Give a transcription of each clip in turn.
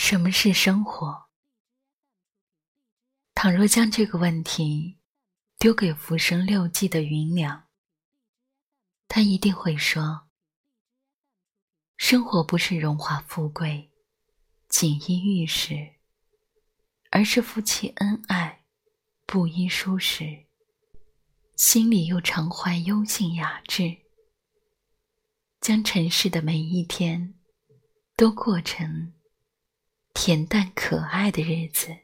什么是生活？倘若将这个问题丢给浮生六记的芸娘，她一定会说：生活不是荣华富贵、锦衣玉食，而是夫妻恩爱、布衣舒适，心里又常怀幽静雅致，将尘世的每一天都过成恬淡可爱的日子。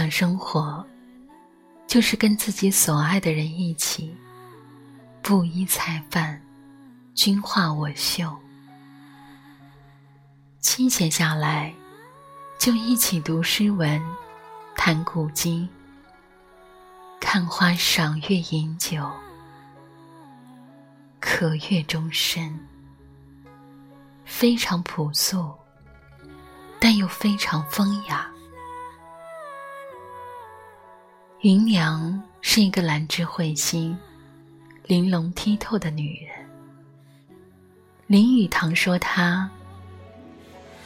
想生活，就是跟自己所爱的人一起，布衣菜饭，君画我绣。清闲下来，就一起读诗文，谈古今，看花赏月饮酒，可悦终身。非常朴素，但又非常风雅。芸娘是一个兰芝慧心、玲珑剔透的女人。林语堂说她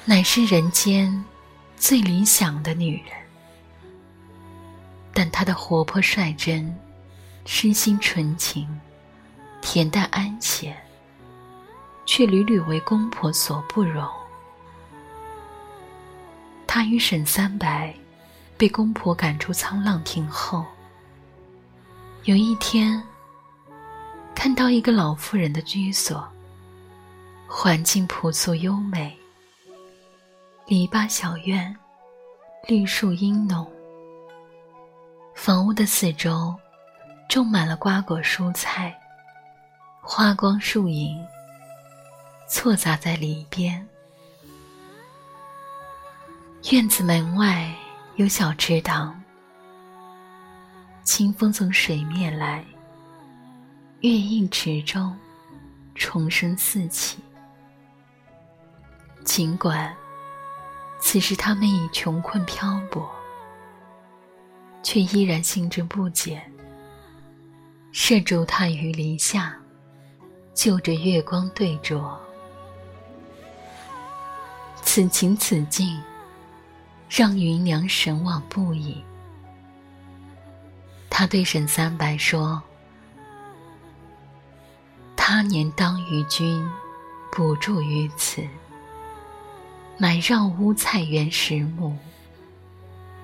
乃是人间最理想的女人，但她的活泼率真、诗心纯情、恬淡安闲，却屡屡为公婆所不容。她与沈三白。被公婆赶出沧浪亭后，有一天看到一个老妇人的居所，环境朴素优美，篱笆小院，绿树阴浓。房屋的四周种满了瓜果蔬菜，花光树影错杂在里边。院子门外。有小池塘，清风从水面来，月映池中，虫声四起。尽管此时他们已穷困漂泊，却依然兴致不减，设烛榻于篱下，就着月光对酌。此情此景。让芸娘神往不已。他对沈三白说：“他年当与君补助于此，买绕屋菜园十亩，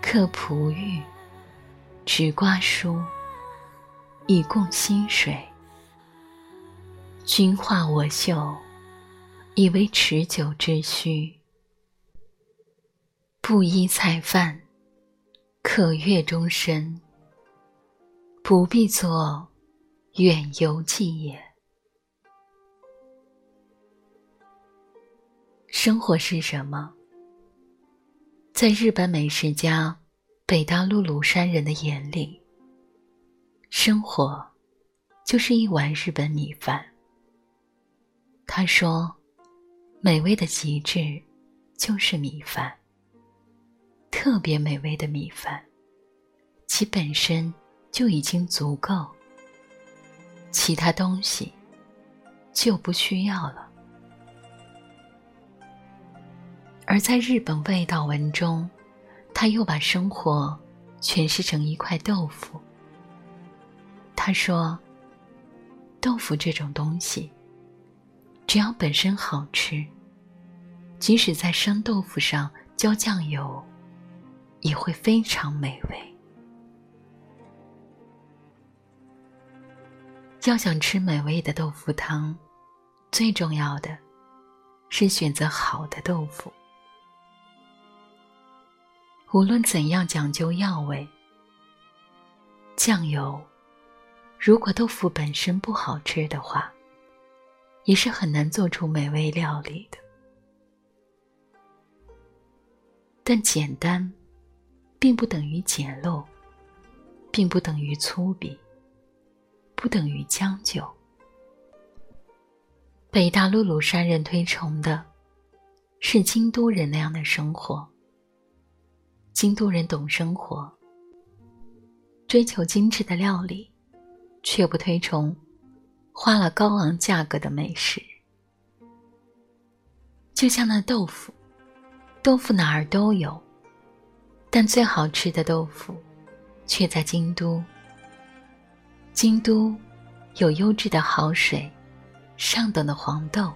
刻璞玉，植瓜蔬，以供薪水。君画我绣，以为持久之需。”布衣菜饭，可悦终身。不必作远游记也。生活是什么？在日本美食家北大陆鲁山人的眼里，生活就是一碗日本米饭。他说：“美味的极致就是米饭。”特别美味的米饭，其本身就已经足够，其他东西就不需要了。而在日本味道文中，他又把生活诠释成一块豆腐。他说：“豆腐这种东西，只要本身好吃，即使在生豆腐上浇酱油。”也会非常美味。要想吃美味的豆腐汤，最重要的是选择好的豆腐。无论怎样讲究药味，酱油如果豆腐本身不好吃的话，也是很难做出美味料理的。但简单，并不等于简陋，并不等于粗鄙，不等于将就。北大陆鲁山人推崇的，是京都人那样的生活。京都人懂生活，追求精致的料理，却不推崇花了高昂价格的美食。就像那豆腐，豆腐哪儿都有，但最好吃的豆腐，却在京都。京都有优质的好水，上等的黄豆，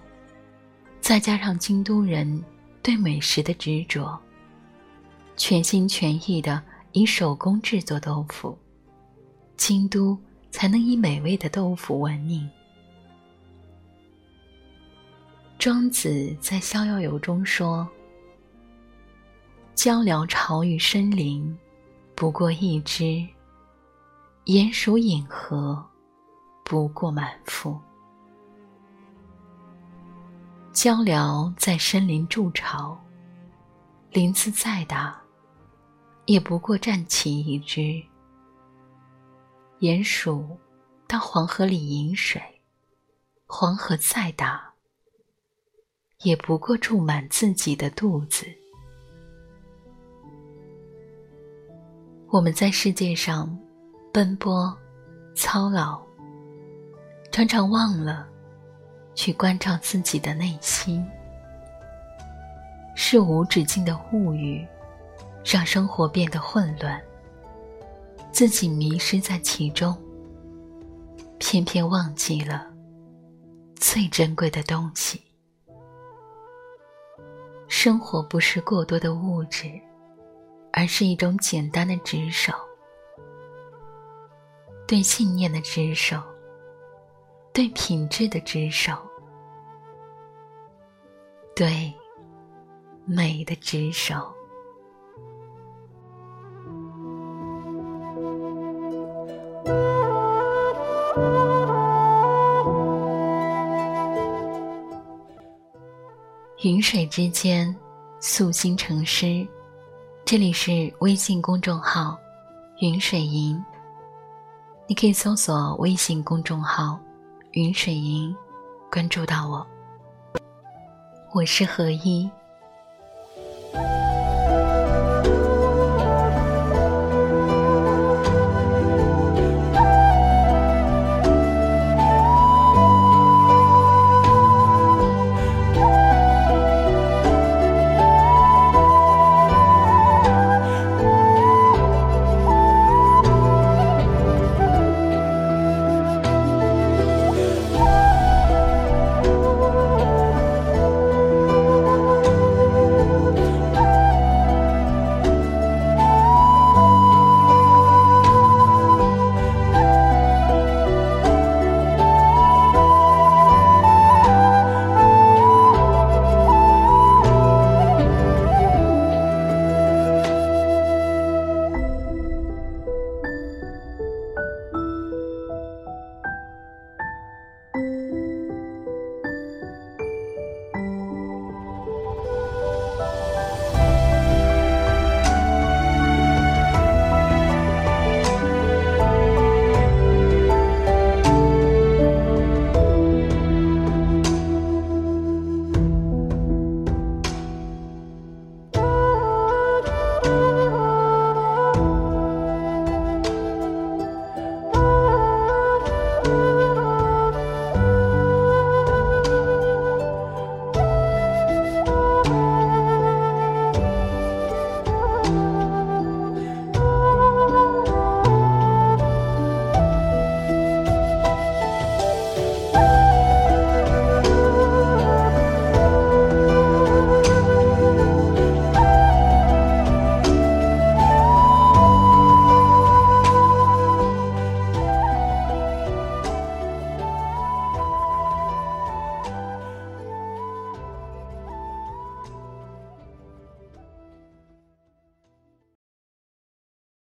再加上京都人对美食的执着。全心全意的以手工制作豆腐，京都才能以美味的豆腐闻名。庄子在《逍遥游》中说：“鹪鹩巢于深林，不过一枝；鼹鼠饮河，不过满腹。”鹪鹩在深林筑巢，林子再大。也不过站起一只。鼹鼠到黄河里饮水，黄河再大，也不过注满自己的肚子。我们在世界上奔波、操劳，常常忘了去关照自己的内心，是无止境的物欲。让生活变得混乱，自己迷失在其中，偏偏忘记了最珍贵的东西。生活不是过多的物质，而是一种简单的执守，对信念的执守，对品质的执守，对美的执守。云水之间，素心成诗。这里是微信公众号“云水吟”，你可以搜索微信公众号“云水吟”，关注到我。我是何一。